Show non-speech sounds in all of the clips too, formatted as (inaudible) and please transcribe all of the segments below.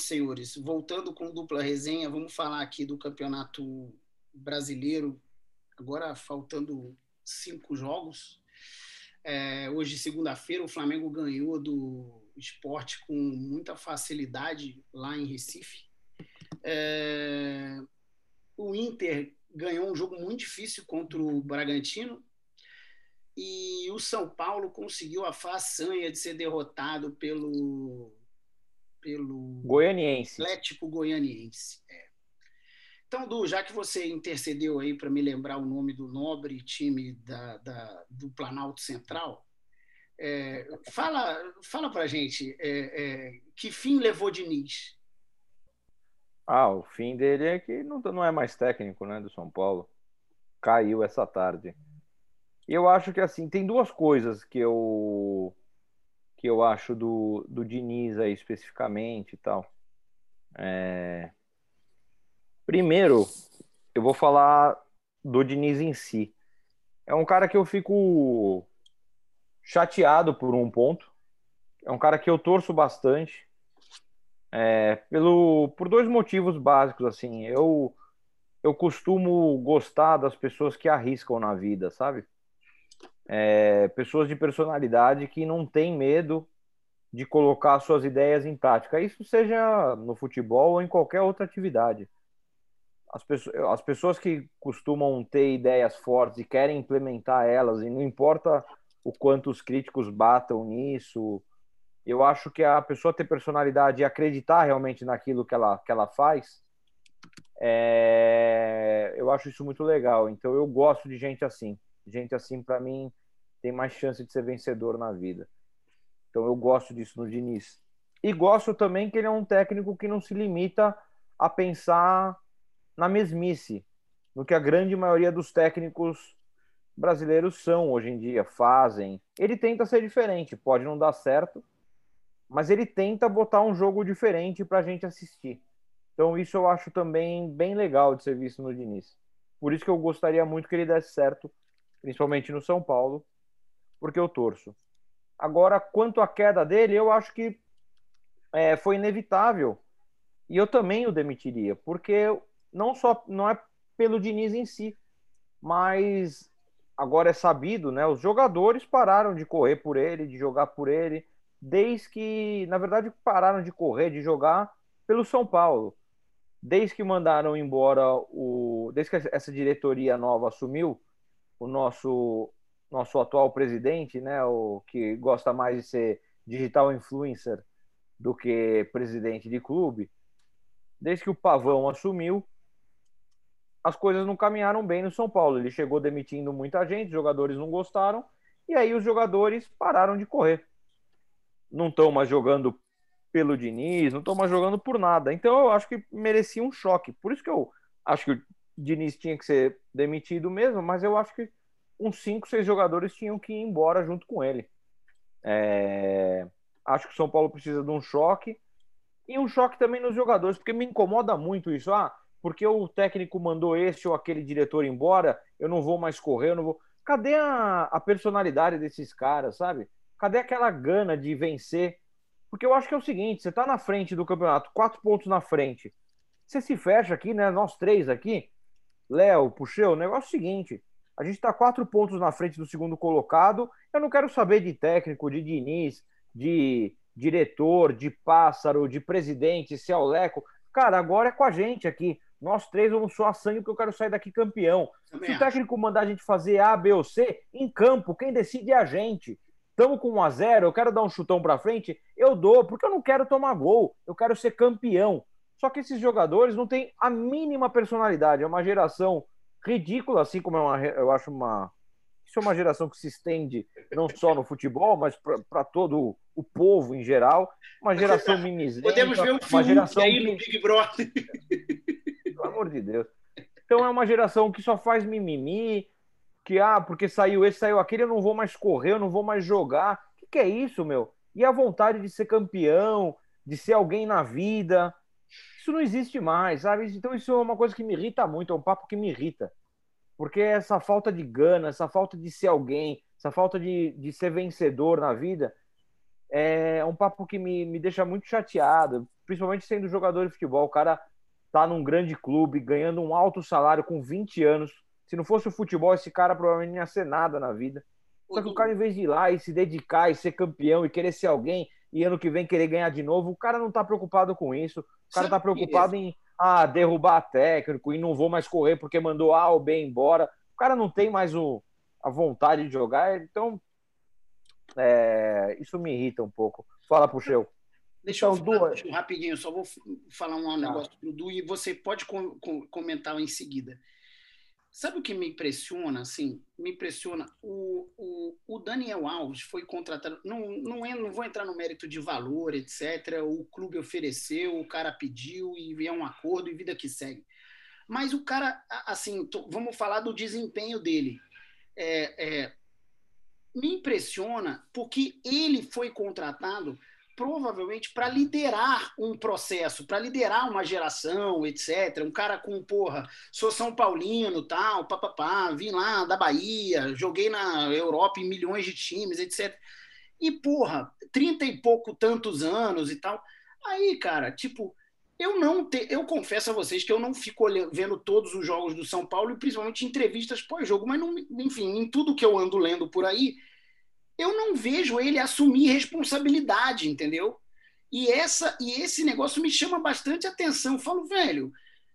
noite, senhores. Voltando com dupla resenha, vamos falar aqui do campeonato brasileiro. Agora faltando cinco jogos. É, hoje, segunda-feira, o Flamengo ganhou do esporte com muita facilidade lá em Recife. É, o Inter ganhou um jogo muito difícil contra o Bragantino, e o São Paulo conseguiu a façanha de ser derrotado pelo pelo Goianiense. Atlético Goianiense. É. Então, Du, já que você intercedeu aí para me lembrar o nome do nobre time da, da do Planalto Central, é, fala fala para gente é, é, que fim levou Diniz? Ah, o fim dele é que não, não é mais técnico, né, do São Paulo. Caiu essa tarde. Eu acho que assim, tem duas coisas que eu que eu acho do, do Diniz aí especificamente e tal. É... Primeiro, eu vou falar do Diniz em si. É um cara que eu fico chateado por um ponto. É um cara que eu torço bastante. É, pelo, por dois motivos básicos, assim. Eu, eu costumo gostar das pessoas que arriscam na vida, sabe? É, pessoas de personalidade que não têm medo de colocar suas ideias em prática. Isso seja no futebol ou em qualquer outra atividade. As pessoas, as pessoas que costumam ter ideias fortes e querem implementar elas, e não importa o quanto os críticos batam nisso, eu acho que a pessoa ter personalidade e acreditar realmente naquilo que ela, que ela faz, é... eu acho isso muito legal. Então eu gosto de gente assim. Gente assim, para mim, tem mais chance de ser vencedor na vida. Então eu gosto disso no Diniz. E gosto também que ele é um técnico que não se limita a pensar na mesmice, no que a grande maioria dos técnicos brasileiros são hoje em dia, fazem. Ele tenta ser diferente, pode não dar certo, mas ele tenta botar um jogo diferente para a gente assistir. Então isso eu acho também bem legal de ser visto no Diniz. Por isso que eu gostaria muito que ele desse certo, principalmente no São Paulo, porque eu torço. Agora, quanto à queda dele, eu acho que é, foi inevitável. E eu também o demitiria, porque não só não é pelo Diniz em si, mas agora é sabido, né? Os jogadores pararam de correr por ele, de jogar por ele, desde que, na verdade, pararam de correr, de jogar pelo São Paulo. Desde que mandaram embora o, desde que essa diretoria nova assumiu, o nosso nosso atual presidente, né, o que gosta mais de ser digital influencer do que presidente de clube, desde que o Pavão assumiu, as coisas não caminharam bem no São Paulo. Ele chegou demitindo muita gente, os jogadores não gostaram, e aí os jogadores pararam de correr. Não estão mais jogando pelo Diniz, não estão mais jogando por nada. Então eu acho que merecia um choque. Por isso que eu acho que Diniz tinha que ser demitido mesmo, mas eu acho que uns 5, 6 jogadores tinham que ir embora junto com ele. É... Acho que o São Paulo precisa de um choque e um choque também nos jogadores, porque me incomoda muito isso. Ah, porque o técnico mandou esse ou aquele diretor embora, eu não vou mais correr, eu não vou. Cadê a, a personalidade desses caras, sabe? Cadê aquela gana de vencer? Porque eu acho que é o seguinte: você tá na frente do campeonato, quatro pontos na frente. Você se fecha aqui, né? Nós três aqui, Léo, Puxeu, o negócio é o seguinte: a gente está quatro pontos na frente do segundo colocado. Eu não quero saber de técnico, de Diniz, de diretor, de pássaro, de presidente, se é o Leco. Cara, agora é com a gente aqui. Nós três vamos suar sangue porque eu quero sair daqui campeão. Também se o técnico mandar a gente fazer A, B ou C, em campo, quem decide é a gente. Estamos com 1 a 0 eu quero dar um chutão para frente, eu dou, porque eu não quero tomar gol, eu quero ser campeão. Só que esses jogadores não têm a mínima personalidade, é uma geração ridículo, assim como é uma, eu acho uma. Isso é uma geração que se estende não só no futebol, mas para todo o povo em geral. Uma geração (laughs) mimizenta. Podemos ver um uma geração aí no Big Brother. Pelo amor de Deus. Então é uma geração que só faz mimimi, que, ah, porque saiu esse, saiu aquele, eu não vou mais correr, eu não vou mais jogar. O que, que é isso, meu? E a vontade de ser campeão, de ser alguém na vida, isso não existe mais, sabe? Então isso é uma coisa que me irrita muito, é um papo que me irrita. Porque essa falta de gana, essa falta de ser alguém, essa falta de, de ser vencedor na vida, é um papo que me, me deixa muito chateado, principalmente sendo jogador de futebol. O cara tá num grande clube, ganhando um alto salário com 20 anos. Se não fosse o futebol, esse cara provavelmente não ia ser nada na vida. Só que o cara, em vez de ir lá e se dedicar e ser campeão e querer ser alguém, e ano que vem querer ganhar de novo, o cara não tá preocupado com isso. O cara tá preocupado em ah, derrubar técnico e não vou mais correr porque mandou A ou B embora. O cara não tem mais o, a vontade de jogar, então é, isso me irrita um pouco. Fala, Puxeu. Deixa eu falar, duas. rapidinho, só vou falar um negócio para o Du e você pode com, com, comentar em seguida. Sabe o que me impressiona? Assim, me impressiona. O, o, o Daniel Alves foi contratado. Não, não, é, não vou entrar no mérito de valor, etc. O clube ofereceu, o cara pediu e é um acordo e vida que segue. Mas o cara, assim, tô, vamos falar do desempenho dele. É, é, me impressiona porque ele foi contratado provavelmente para liderar um processo, para liderar uma geração, etc. Um cara com, porra, sou São Paulino, tal, papapá, vim lá da Bahia, joguei na Europa em milhões de times, etc. E, porra, trinta e pouco tantos anos e tal. Aí, cara, tipo, eu não te, eu confesso a vocês que eu não fico olhando, vendo todos os jogos do São Paulo e principalmente entrevistas pós-jogo, mas não, enfim, em tudo que eu ando lendo por aí, eu não vejo ele assumir responsabilidade, entendeu? E essa e esse negócio me chama bastante atenção. Eu falo, velho,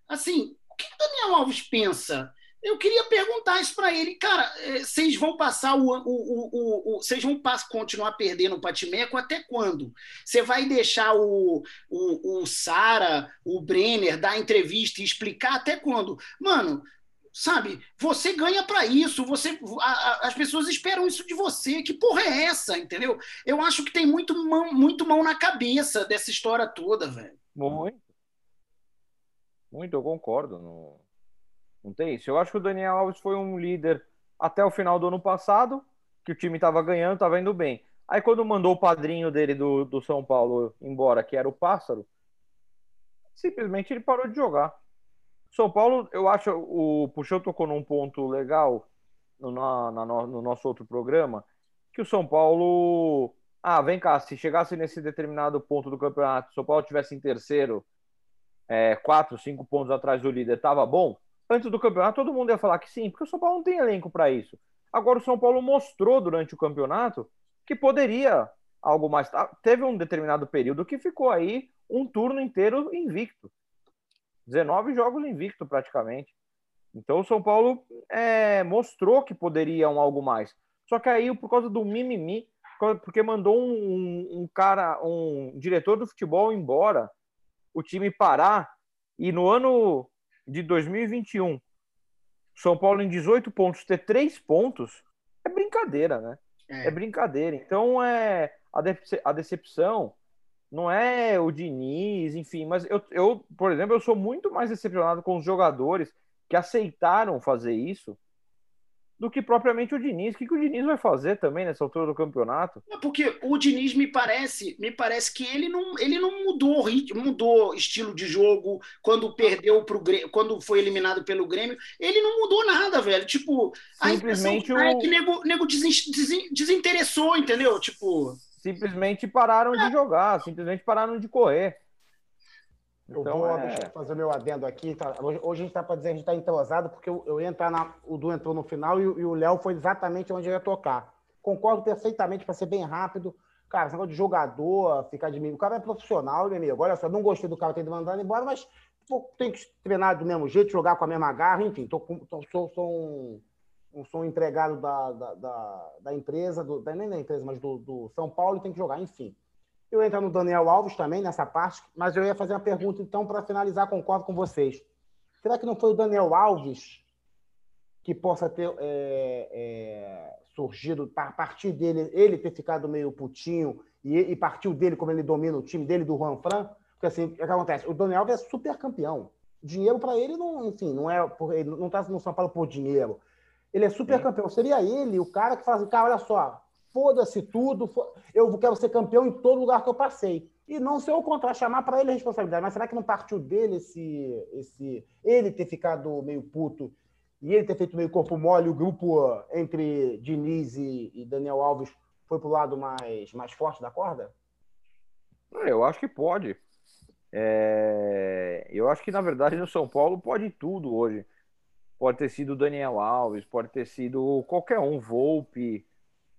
assim, o que o Daniel Alves pensa? Eu queria perguntar isso para ele, cara. Eh, vocês vão passar o, o, o, vocês vão continuar perdendo o Patimeco até quando? Você vai deixar o, o, o Sara, o Brenner dar entrevista e explicar até quando? Mano, sabe? Você ganha para isso, você a, a, as pessoas esperam isso de você. Que porra é essa, entendeu? Eu acho que tem muito mão, muito mão na cabeça dessa história toda, velho. Muito. Muito, eu concordo. Não, não tem isso. Eu acho que o Daniel Alves foi um líder até o final do ano passado, que o time estava ganhando, estava indo bem. Aí quando mandou o padrinho dele do, do São Paulo embora, que era o Pássaro, simplesmente ele parou de jogar. São Paulo, eu acho, o Puxão tocou num ponto legal no, na, na, no nosso outro programa, que o São Paulo. Ah, vem cá, se chegasse nesse determinado ponto do campeonato, São Paulo tivesse em terceiro, é, quatro, cinco pontos atrás do líder, tava bom? Antes do campeonato, todo mundo ia falar que sim, porque o São Paulo não tem elenco para isso. Agora, o São Paulo mostrou durante o campeonato que poderia algo mais. Teve um determinado período que ficou aí um turno inteiro invicto. 19 jogos invicto praticamente. Então o São Paulo é, mostrou que poderia um algo mais. Só que aí, por causa do mimimi, porque mandou um, um cara, um diretor do futebol embora, o time parar, e no ano de 2021, São Paulo em 18 pontos ter 3 pontos, é brincadeira, né? É, é brincadeira. Então é a, a decepção não é o Diniz, enfim, mas eu, eu, por exemplo, eu sou muito mais decepcionado com os jogadores que aceitaram fazer isso do que propriamente o Diniz. O que, que o Diniz vai fazer também nessa altura do campeonato? É porque o Diniz me parece, me parece que ele não, ele não mudou ritmo, mudou estilo de jogo quando perdeu pro Grêmio, quando foi eliminado pelo Grêmio, ele não mudou nada, velho. Tipo, simplesmente a o... é que nego, nego desinteressou, entendeu? Tipo, simplesmente pararam de jogar, simplesmente pararam de correr. Eu então, vou é... fazer meu adendo aqui. Tá? Hoje, hoje, a gente está para dizer que a gente está entrosado, porque eu, eu ia entrar na. O Du entrou no final e, e o Léo foi exatamente onde eu ia tocar. Concordo perfeitamente para ser bem rápido. Cara, esse negócio de jogador, ficar de mim. O cara é profissional, meu amigo. Olha só, não gostei do cara ter mandado embora, mas pô, tem que treinar do mesmo jeito, jogar com a mesma garra, enfim. Tô, tô, sou, sou um um sou um empregado da, da, da, da empresa, do, nem da empresa, mas do, do, São Paulo tem que jogar, enfim. Eu entro no Daniel Alves também nessa parte, mas eu ia fazer uma pergunta, então, para finalizar, concordo com vocês. Será que não foi o Daniel Alves que possa ter é, é, surgido, a partir dele, ele ter ficado meio putinho e, e partiu dele, como ele domina o time dele, do Juan Fran? Porque assim, o que acontece? O Daniel Alves é super campeão. Dinheiro para ele não, enfim, não é, ele não está no São Paulo por dinheiro ele é super campeão. Seria ele o cara que fala assim, cara, olha só, foda-se tudo, eu quero ser campeão em todo lugar que eu passei. E não ser o contrário, chamar para ele a responsabilidade. Mas será que não partiu dele esse, esse. ele ter ficado meio puto e ele ter feito meio corpo mole, o grupo entre Diniz e, e Daniel Alves foi pro lado mais, mais forte da corda? Eu acho que pode. É... Eu acho que, na verdade, no São Paulo pode tudo hoje. Pode ter sido o Daniel Alves, pode ter sido qualquer um, Volpe.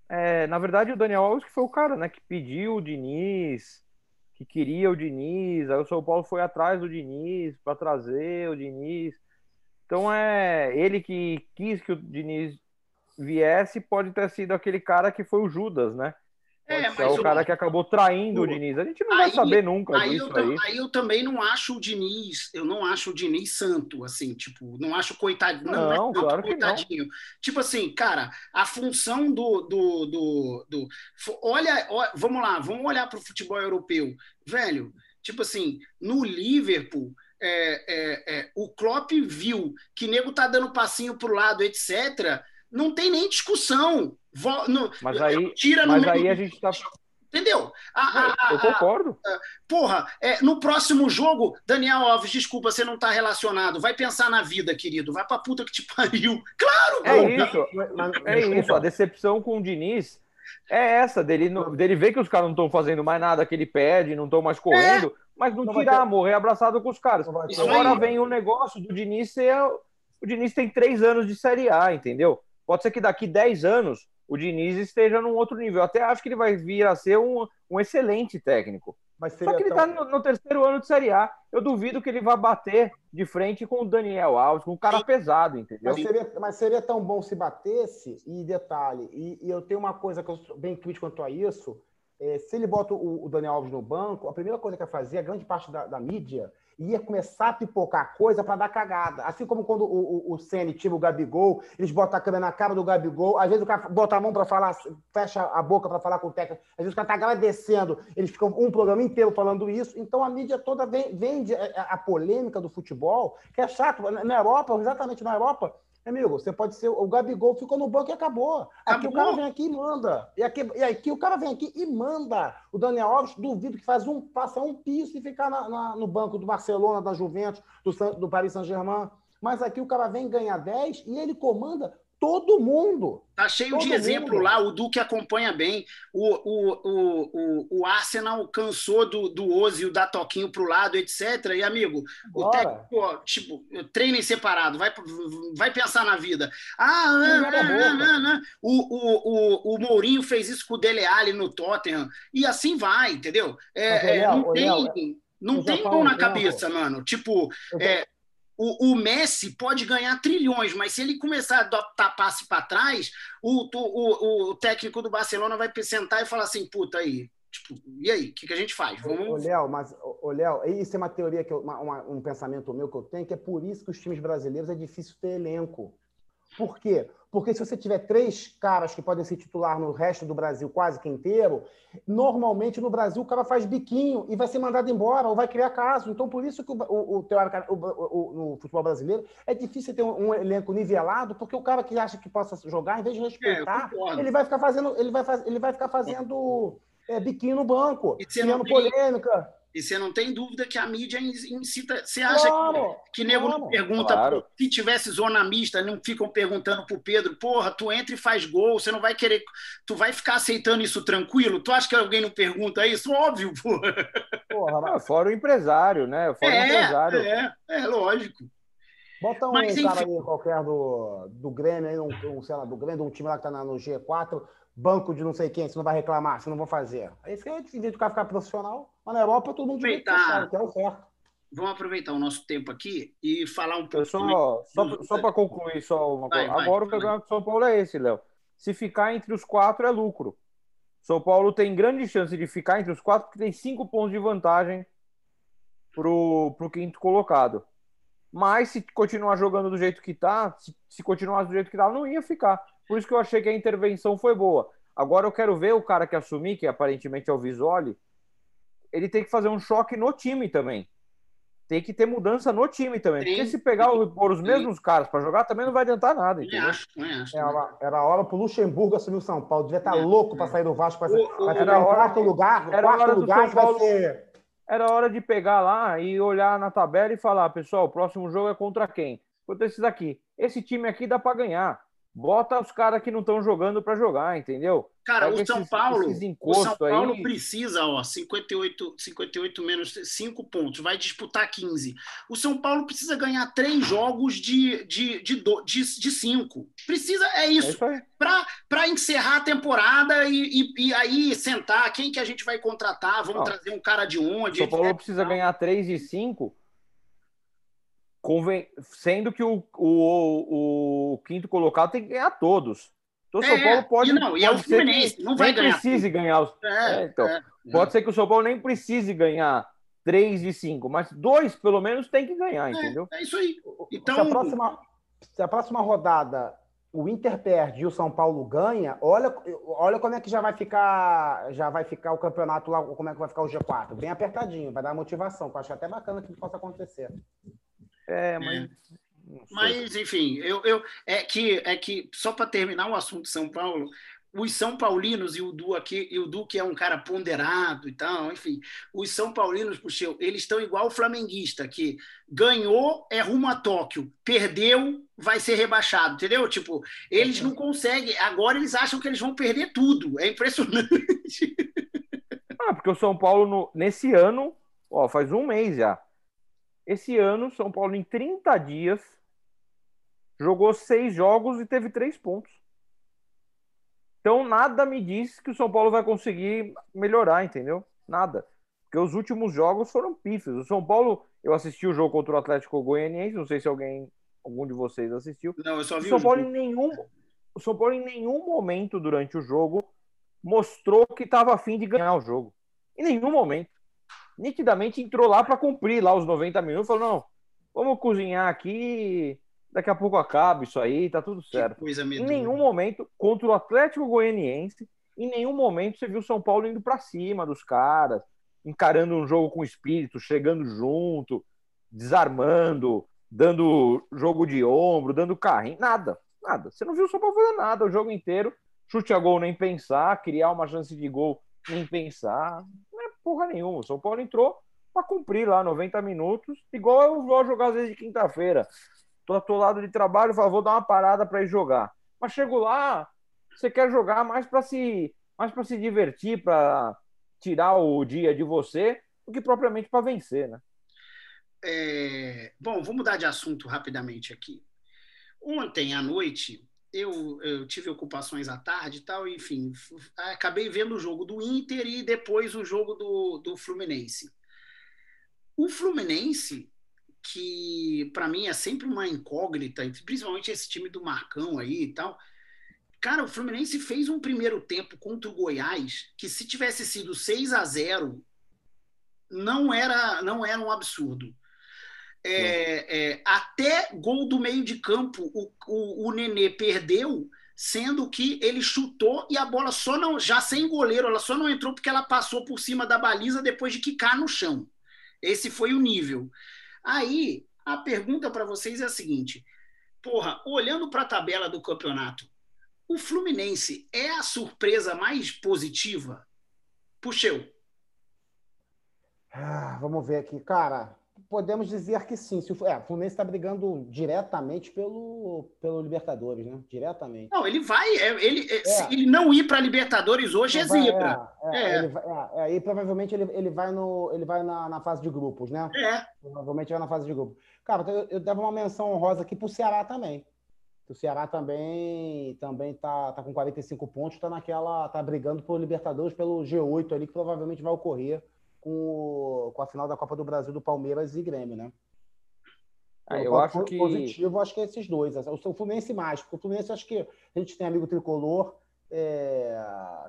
É, na verdade, o Daniel Alves que foi o cara né, que pediu o Diniz, que queria o Diniz. Aí o São Paulo foi atrás do Diniz para trazer o Diniz. Então é ele que quis que o Diniz viesse, pode ter sido aquele cara que foi o Judas, né? É, mas é o cara que acabou traindo o, Diniz. A gente não aí, vai saber nunca aí disso eu, aí. Aí eu também não acho o Diniz, eu não acho o Diniz santo, assim, tipo, não acho coitado, não, não, não claro coitadinho. Não. Tipo assim, cara, a função do, do, do, do olha, olha, vamos lá, vamos olhar para o futebol europeu, velho. Tipo assim, no Liverpool, é, é, é, o Klopp viu que nego tá dando passinho pro lado, etc. Não tem nem discussão. No, mas aí, tira mas aí a gente tá. Entendeu? A, a, eu concordo. A, porra, é, no próximo jogo, Daniel Alves, desculpa, você não tá relacionado. Vai pensar na vida, querido. Vai pra puta que te (laughs) pariu. Claro, É isso. É isso. A decepção com o Diniz é essa, dele, dele ver que os caras não estão fazendo mais nada que ele pede, não estão mais correndo, é. mas não, não tirar, ter... morrer abraçado com os caras. Agora vem o negócio do Diniz ser. O Diniz tem três anos de Série A, entendeu? Pode ser que daqui 10 anos o Diniz esteja num outro nível. Até acho que ele vai vir a ser um, um excelente técnico. Só que ele está tão... no, no, terceiro ano de Série A. Eu duvido que ele vá bater de frente com o Daniel Alves, com um cara pesado, entendeu? Mas seria, mas seria tão bom se batesse, e detalhe, e, e, eu tenho uma coisa que eu sou bem crítico quanto a isso, é, se ele bota o, o, Daniel Alves no banco, a primeira coisa que vai fazer, a grande parte da, da mídia, ia começar a pipocar coisa para dar cagada. Assim como quando o, o, o Ceni tira o Gabigol, eles botam a câmera na cara do Gabigol, às vezes o cara bota a mão para falar, fecha a boca para falar com o técnico, às vezes o cara está agradecendo, eles ficam um programa inteiro falando isso, então a mídia toda vende a polêmica do futebol, que é chato. Na Europa, exatamente na Europa, Amigo, você pode ser. O Gabigol ficou no banco e acabou. Aqui acabou. o cara vem aqui e manda. E aqui, e aqui o cara vem aqui e manda. O Daniel Alves, duvido que faz um, passa um piso e ficar na, na, no banco do Barcelona, da Juventus, do, do Paris Saint-Germain. Mas aqui o cara vem ganhar 10 e ele comanda Todo mundo. Tá cheio Todo de exemplo mundo. lá, o Duque acompanha bem. O, o, o, o, o Arsenal cansou do, do Ozil dar toquinho pro lado, etc. E, amigo, Bora. o técnico, tipo, treina em separado, vai, vai pensar na vida. Ah, ah, ah, ah, o, o, o, o Mourinho fez isso com o Dele Alli no Tottenham. E assim vai, entendeu? É, é, não tem, não tem mão na cabeça, mano. Tipo, é, o, o, Messi pode ganhar trilhões, mas se ele começar a dar passe para trás, o, o, o, técnico do Barcelona vai sentar e falar assim: puta aí, tipo, e aí, o que, que, a gente faz? Vamos... Ô, Léo, mas, ô, Léo, isso é uma teoria, que eu, uma, uma, um pensamento meu que eu tenho, que é por isso que os times brasileiros é difícil ter elenco. Por quê? Porque se você tiver três caras que podem ser titular no resto do Brasil quase que inteiro, normalmente no Brasil o cara faz biquinho e vai ser mandado embora ou vai criar caso. Então, por isso que o, o, o, o, no futebol brasileiro é difícil ter um, um, elenco nivelado, porque o cara que acha que possa jogar, em vez de respeitar, é, ele vai ficar fazendo, ele vai, faz, ele vai ficar fazendo é, biquinho no banco, criando polêmica. E você não tem dúvida que a mídia incita. Você acha claro, que, que nego claro, não pergunta. Claro. Se tivesse zona mista, não ficam perguntando pro Pedro, porra, tu entra e faz gol, você não vai querer. Tu vai ficar aceitando isso tranquilo? Tu acha que alguém não pergunta isso? Óbvio, porra. Porra, fora o empresário, né? Fora é, o empresário. É, é, lógico. Bota um Mas, cara enfim... aí qualquer do, do Grêmio, aí, um, um, sei lá, do Grêmio, um time lá que tá no G4, banco de não sei quem, você não vai reclamar, você não vai fazer. Aí você de do cara ficar profissional, mas na Europa todo mundo aproveitar, que é o certo. Vamos aproveitar o nosso tempo aqui e falar um pouco. Só, só, só para concluir só uma vai, coisa. Vai, Agora vai, o campeonato de São Paulo é esse, Léo. Se ficar entre os quatro é lucro. São Paulo tem grande chance de ficar entre os quatro, porque tem cinco pontos de vantagem pro, pro quinto colocado. Mas se continuar jogando do jeito que tá, se, se continuar do jeito que tá, não ia ficar. Por isso que eu achei que a intervenção foi boa. Agora eu quero ver o cara que assumir, que aparentemente é o Visoli, ele tem que fazer um choque no time também. Tem que ter mudança no time também. Sim, porque se pegar sim, por os mesmos sim. caras para jogar, também não vai adiantar nada. Entendeu? Acho, acho, era, era a hora pro Luxemburgo assumir o São Paulo. Devia estar tá é, louco é. para sair do Vasco. O, pra ficar em quarto lugar. Era quarto lugar Paulo, ser... Era hora de pegar lá e olhar na tabela e falar: pessoal, o próximo jogo é contra quem? Contra esses aqui. Esse time aqui dá para ganhar bota os caras que não estão jogando para jogar, entendeu? Cara, o São Paulo, o São Paulo aí... precisa, ó, 58, 58 menos 5 pontos, vai disputar 15. O São Paulo precisa ganhar três jogos de, de, de, de, de cinco. Precisa, é isso. É Para encerrar a temporada e, e, e, aí sentar quem que a gente vai contratar, vamos trazer um cara de onde. O São Paulo precisa ganhar três de cinco, conven... sendo que o, o, o quinto colocado tem que ganhar todos. Então o São é, Paulo pode. E não, e é o Fluminense, não vai ganhar. precise ganhar os. É, é, então, é, pode ser que o São Paulo nem precise ganhar três de cinco, mas dois pelo menos tem que ganhar, entendeu? É, isso aí. Então, se a próxima, se a próxima rodada o Inter perde e o São Paulo ganha, olha, olha como é que já vai ficar, já vai ficar o campeonato lá, como é que vai ficar o G4. Bem apertadinho, vai dar motivação, que eu acho até bacana que isso possa acontecer. É, mas mas, enfim, eu, eu, é, que, é que, só para terminar o assunto São Paulo, os São Paulinos e o Du aqui, e o Du que é um cara ponderado e tal, enfim, os São Paulinos, puxeu, eles estão igual o flamenguista, que ganhou é rumo a Tóquio, perdeu vai ser rebaixado, entendeu? Tipo, eles não conseguem, agora eles acham que eles vão perder tudo, é impressionante. (laughs) Ah, porque o São Paulo, no, nesse ano, ó, faz um mês já, esse ano, São Paulo, em 30 dias, jogou seis jogos e teve três pontos. Então nada me diz que o São Paulo vai conseguir melhorar, entendeu? Nada. Porque os últimos jogos foram pífios. O São Paulo, eu assisti o jogo contra o Atlético Goianiense, não sei se alguém, algum de vocês assistiu. Não, eu só vi o São Paulo em nenhum, o São Paulo em nenhum momento durante o jogo mostrou que estava afim de ganhar o jogo. Em nenhum momento. Nitidamente entrou lá para cumprir lá os 90 minutos, falou: "Não, vamos cozinhar aqui daqui a pouco acaba isso aí, tá tudo certo. em nenhum momento, contra o Atlético Goianiense, em nenhum momento você viu o São Paulo indo para cima dos caras, encarando um jogo com espírito, chegando junto, desarmando, dando jogo de ombro, dando carrinho, nada, nada. Você não viu o São Paulo fazer nada o jogo inteiro, chute a gol nem pensar, criar uma chance de gol nem pensar, não é porra nenhuma. O São Paulo entrou para cumprir lá 90 minutos, igual eu vou jogar às vezes de quinta-feira. Tô atolado de trabalho, vou dar uma parada para ir jogar. Mas chego lá, você quer jogar mais para se, mais para se divertir, para tirar o dia de você, do que propriamente para vencer, né? É... Bom, vou mudar de assunto rapidamente aqui. Ontem à noite, eu, eu, tive ocupações à tarde e tal, enfim, acabei vendo o jogo do Inter e depois o jogo do, do Fluminense. O Fluminense que para mim é sempre uma incógnita, principalmente esse time do Marcão aí e tal. Cara, o Fluminense fez um primeiro tempo contra o Goiás que se tivesse sido 6 a 0 não era não era um absurdo. É, é, até gol do meio de campo o, o, o Nenê perdeu, sendo que ele chutou e a bola só não já sem goleiro, ela só não entrou porque ela passou por cima da baliza depois de quicar no chão. Esse foi o nível. Aí, a pergunta para vocês é a seguinte: porra, olhando para a tabela do campeonato, o Fluminense é a surpresa mais positiva? Puxeu. Ah, vamos ver aqui, cara podemos dizer que sim. Se o, é, o Fluminense está brigando diretamente pelo, pelo Libertadores, né? Diretamente. Não, ele vai. É, ele, é. Se ele não ir para Libertadores hoje, é zebra. É, é, é. é, aí provavelmente ele, ele vai, no, ele vai na, na fase de grupos, né? É. Provavelmente vai na fase de grupos. Cara, eu, eu devo uma menção honrosa aqui para o Ceará também. O Ceará também também tá, tá com 45 pontos, tá naquela tá brigando por Libertadores pelo G8 ali que provavelmente vai ocorrer com, com a final da Copa do Brasil do Palmeiras e Grêmio, né? Ah, eu acho que positivo, acho que é esses dois. O Fluminense mais, porque o Fluminense acho que a gente tem amigo tricolor, é,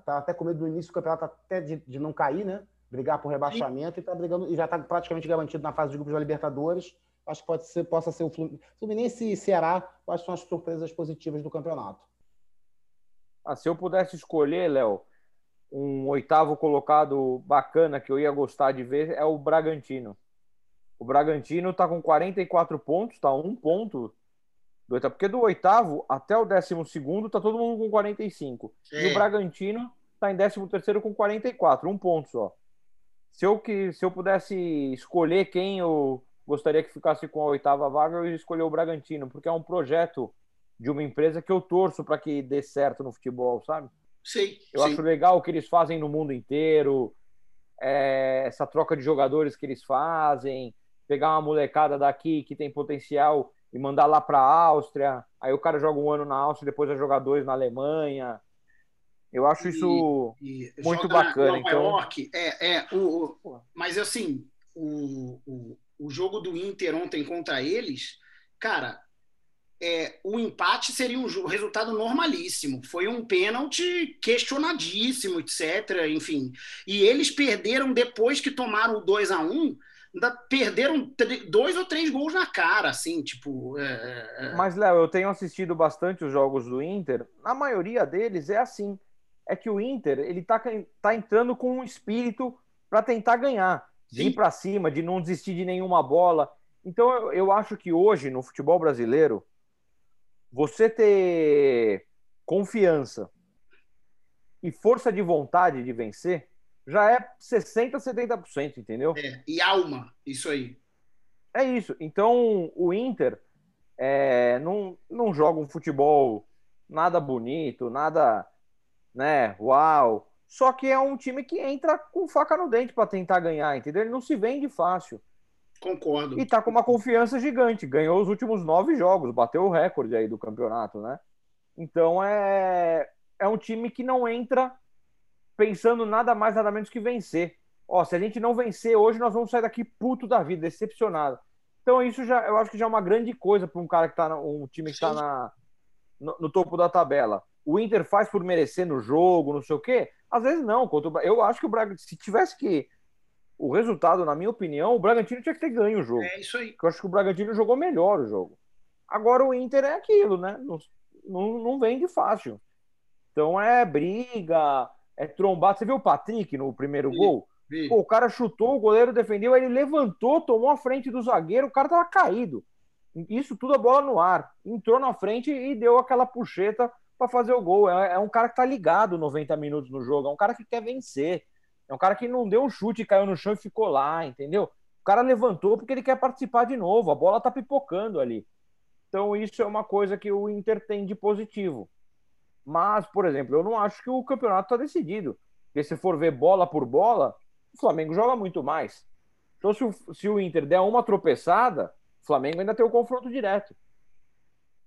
tá até com medo do início do campeonato até de, de não cair, né? Brigar por rebaixamento e tá brigando e já está praticamente garantido na fase de grupos da Libertadores. Acho que pode ser, possa ser o Fluminense e Ceará, quais são as surpresas positivas do campeonato. Ah, se eu pudesse escolher, Léo, um oitavo colocado bacana que eu ia gostar de ver é o Bragantino. O Bragantino está com 44 pontos, tá um ponto do oitavo, porque do oitavo até o décimo segundo tá todo mundo com 45. É. E o Bragantino está em décimo terceiro com 44, um ponto só. Se eu, que, se eu pudesse escolher quem eu gostaria que ficasse com a oitava vaga, eu ia escolher o Bragantino, porque é um projeto de uma empresa que eu torço para que dê certo no futebol, sabe? Eu acho legal o que eles fazem no mundo inteiro, é, essa troca de jogadores que eles fazem, pegar uma molecada daqui que tem potencial e mandar lá para a Áustria. Aí o cara joga um ano na Áustria, depois vai jogar dois na Alemanha. Eu acho isso e, e muito bacana. Nova então... York, é, é o, o, mas assim, o, o, o jogo do Inter ontem contra eles, cara, é, o empate seria um resultado normalíssimo. Foi um pênalti questionadíssimo, etc. Enfim. E eles perderam depois que tomaram o 2 a 1 perderam dois ou três gols na cara, assim, tipo. É, é... é. Mas, Léo, eu tenho assistido bastante os jogos do Inter. Na maioria deles é assim. É que o Inter ele tá, tá entrando com um espírito para tentar ganhar, de Sim. ir para cima, de não desistir de nenhuma bola. Então eu, eu acho que hoje no futebol brasileiro você ter confiança e força de vontade de vencer já é 60%, 70%, entendeu? É, e alma, isso aí. É isso. Então, o Inter é, não, não joga um futebol nada bonito, nada, né, uau. Só que é um time que entra com faca no dente para tentar ganhar, entendeu? Ele não se vende fácil. Concordo. E tá com uma confiança gigante. Ganhou os últimos nove jogos, bateu o recorde aí do campeonato, né? Então é, é um time que não entra pensando nada mais, nada menos que vencer. Ó, se a gente não vencer hoje, nós vamos sair daqui puto da vida, decepcionado. Então isso já, eu acho que já é uma grande coisa para um cara que tá, um time que está na, no, no, topo da tabela. O Inter faz por merecer no jogo, não sei o quê. Às vezes não. Eu acho que o Braga, se tivesse que o resultado, na minha opinião, o Bragantino tinha que ter ganho o jogo. É isso aí. Eu acho que o Bragantino jogou melhor o jogo. Agora o Inter é aquilo, né? Não, não, não vem de fácil. Então é briga, é trombado. Você viu o Patrick no primeiro vi, gol? Vi. Pô, o cara chutou, o goleiro defendeu, ele levantou, tomou a frente do zagueiro, o cara tava caído. Isso tudo a bola no ar. Entrou na frente e deu aquela puxeta para fazer o gol. É, é, um cara que tá ligado 90 minutos no jogo, é um cara que quer vencer. É um cara que não deu um chute, caiu no chão e ficou lá, entendeu? O cara levantou porque ele quer participar de novo. A bola tá pipocando ali. Então isso é uma coisa que o Inter tem de positivo. Mas, por exemplo, eu não acho que o campeonato está decidido. Porque se for ver bola por bola, o Flamengo joga muito mais. Então, se o, se o Inter der uma tropeçada, o Flamengo ainda tem o confronto direto.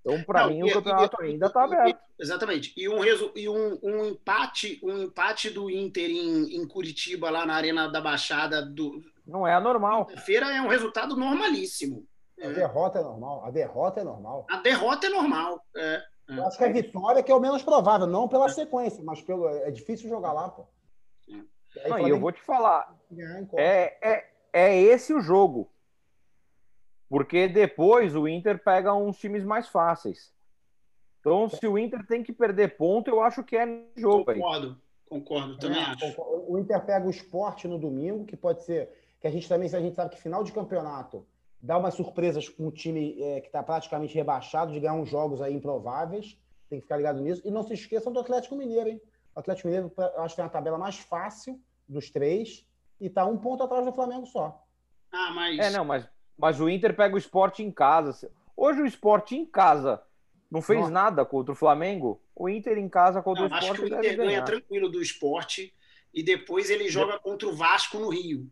Então, para mim, e, o campeonato e, ainda está aberto. Exatamente. E, um, e um, um, empate, um empate do Inter em, em Curitiba, lá na Arena da Baixada, do, não é anormal. Feira é um resultado normalíssimo. A é. derrota é normal. A derrota é normal. A derrota é normal. É. Eu acho que a vitória que é o menos provável, não pela sequência, mas pelo é difícil jogar lá, pô. Não, e eu vou te falar, é, é, é esse o jogo. Porque depois o Inter pega uns times mais fáceis. Então, se o Inter tem que perder ponto, eu acho que é jogo. Concordo, aí. concordo, também é, acho. O Inter pega o esporte no domingo, que pode ser. Que a gente também, se a gente sabe que final de campeonato dá umas surpresas com um time é, que está praticamente rebaixado, de ganhar uns jogos aí improváveis. Tem que ficar ligado nisso. E não se esqueçam do Atlético Mineiro, hein? O Atlético Mineiro, eu acho que tem uma tabela mais fácil dos três e está um ponto atrás do Flamengo só. Ah, mas. É, não, mas, mas o Inter pega o esporte em casa. Hoje o esporte em casa não fez Nossa. nada contra o Flamengo. O Inter em casa contra não, o esporte. Acho que o Inter ganha tranquilo do esporte e depois ele joga contra o Vasco no Rio.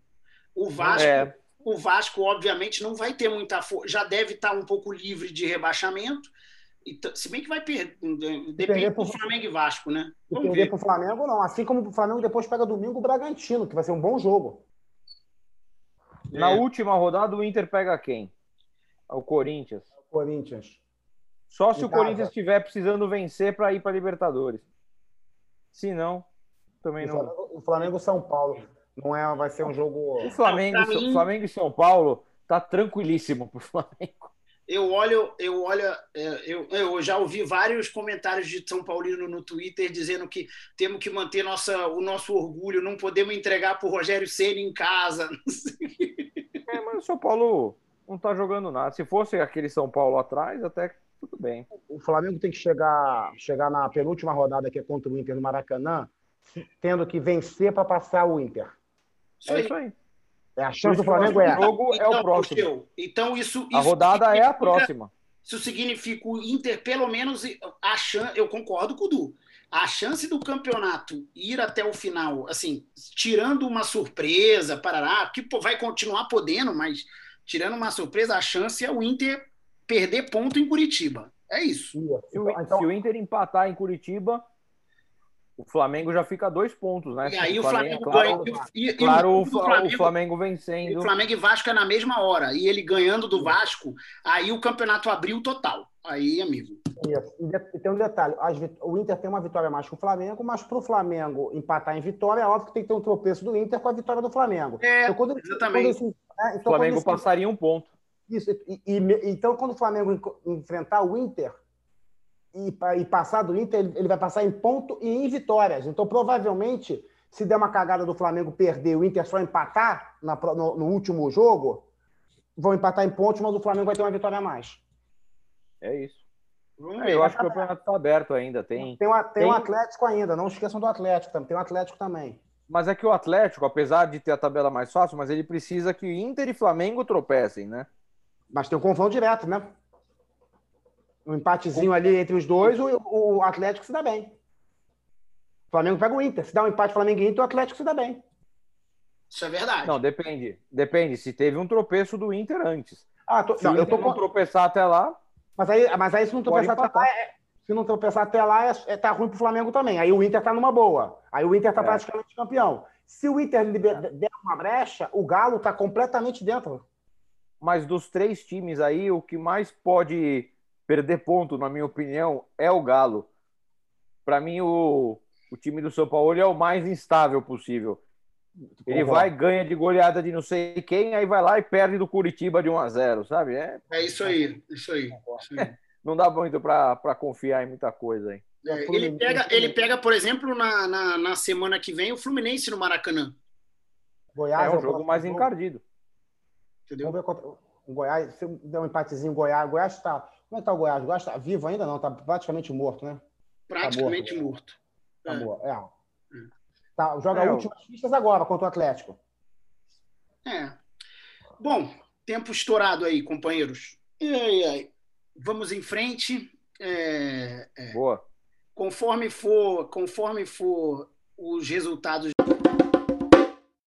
O Vasco. É o Vasco, obviamente, não vai ter muita força, já deve estar um pouco livre de rebaixamento. Então, se bem que vai perder, depende do Flamengo e Vasco, né? Vamos perder para o Flamengo, não. Assim como o Flamengo depois pega domingo o Bragantino, que vai ser um bom jogo. Na é. última rodada, o Inter pega quem? O Corinthians. O Corinthians. Só se o Corinthians estiver precisando vencer para ir para Libertadores. Se não, também o não. Flamengo, o Flamengo São Paulo. Não é, vai ser um jogo. O Flamengo, mim, Flamengo e São Paulo tá tranquilíssimo pro Flamengo. Eu olho, eu olho, é, eu, eu já ouvi vários comentários de São Paulino no Twitter dizendo que temos que manter nossa, o nosso orgulho, não podemos entregar para o Rogério Ceni em casa. (laughs) É, mas o São Paulo não tá jogando nada. Se fosse aquele São Paulo atrás, até tudo bem. O Flamengo tem que chegar, chegar na penúltima rodada que é contra o Inter no Maracanã, tendo que vencer para passar o Inter. Isso é isso aí. É, a chance do Flamengo é. O jogo então, é o próximo. Então, isso, isso. A rodada é a próxima. Isso significa o Inter, pelo menos, a chance. Eu concordo com o Du. a chance do campeonato ir até o final, assim, tirando uma surpresa, parará, que vai continuar podendo, mas tirando uma surpresa, a chance é o Inter perder ponto em Curitiba. É isso. Se o, então... se o Inter empatar em Curitiba, o Flamengo já fica a dois pontos, né? E aí o Flamengo, Flamengo ganha. Claro, e, claro o, o, Flamengo, o, Flamengo, vencendo. O Flamengo e Vasco é na mesma hora. E ele ganhando do Vasco, aí o campeonato abriu total. Aí, amigo. E tem um detalhe: o Inter tem uma vitória mais que o Flamengo, mas para o Flamengo empatar em vitória, é óbvio que tem que ter um tropeço do Inter com a vitória do Flamengo. É, então, quando, exatamente. Quando, é, então, o Flamengo passaria um ponto. Isso. E, e, então, quando o Flamengo enfrentar o Inter, e, e passar do Inter, ele vai passar em ponto e em vitórias. Então, provavelmente, se der uma cagada do Flamengo perder o Inter só empatar na, no, no, último jogo, vão empatar em pontos, mas o Flamengo vai ter uma vitória a mais. É isso. É, eu acho que o campeonato está aberto ainda. Tem, tem, uma, tem, tem um Atlético ainda, não esqueçam do Atlético também. Tem um Atlético também. Mas é que o Atlético, apesar de ter a tabela mais fácil, mas ele precisa que Inter e Flamengo tropecem, né? Mas tem um confronto direto, né? Um empatezinho ali entre os dois, o, o Atlético se dá bem. O Flamengo pega o Inter. Se dá um empate Flamengo e Inter, o Atlético se dá bem. Isso é verdade. Não, depende. Depende. Se teve um tropeço do Inter antes. Ah, tô, se não, eu tô não tropeçar até lá. Mas aí, mas aí se não tropeçar até lá, é, se não tropeçar até lá, é, é, tá ruim pro Flamengo também. Aí o Inter tá numa boa. Aí o Inter tá é. praticamente campeão. Se o Inter é. der uma brecha, o Galo tá completamente dentro. Mas dos três times aí, o que mais pode perder ponto, na minha opinião, é o Galo. Para mim, o, o time do São Paulo é o mais instável possível. Ele vai, ganha de goleada de não sei quem, aí vai lá e perde do Curitiba de 1 a 0 sabe? É, é isso aí, isso aí. Isso aí. (laughs) não dá muito para confiar em muita coisa aí. É, ele, pega, ele pega, por exemplo, na, na, na, semana que vem, o Fluminense no Maracanã. Goiás é um é jogo mais encardido. Entendeu? Vamos ver contra o Goiás. Se der um empatezinho, Goiás. Goiás está como é que tá o Goiás? Goiás tá vivo ainda não? Tá praticamente morto, né? Praticamente tá morto. Tá é. morto. É. é. Tá, joga é, últimas pistas agora contra o Atlético. É. Bom, tempo estourado aí, companheiros. E aí, Vamos em frente. É, é. Boa. Conforme for, conforme for os resultados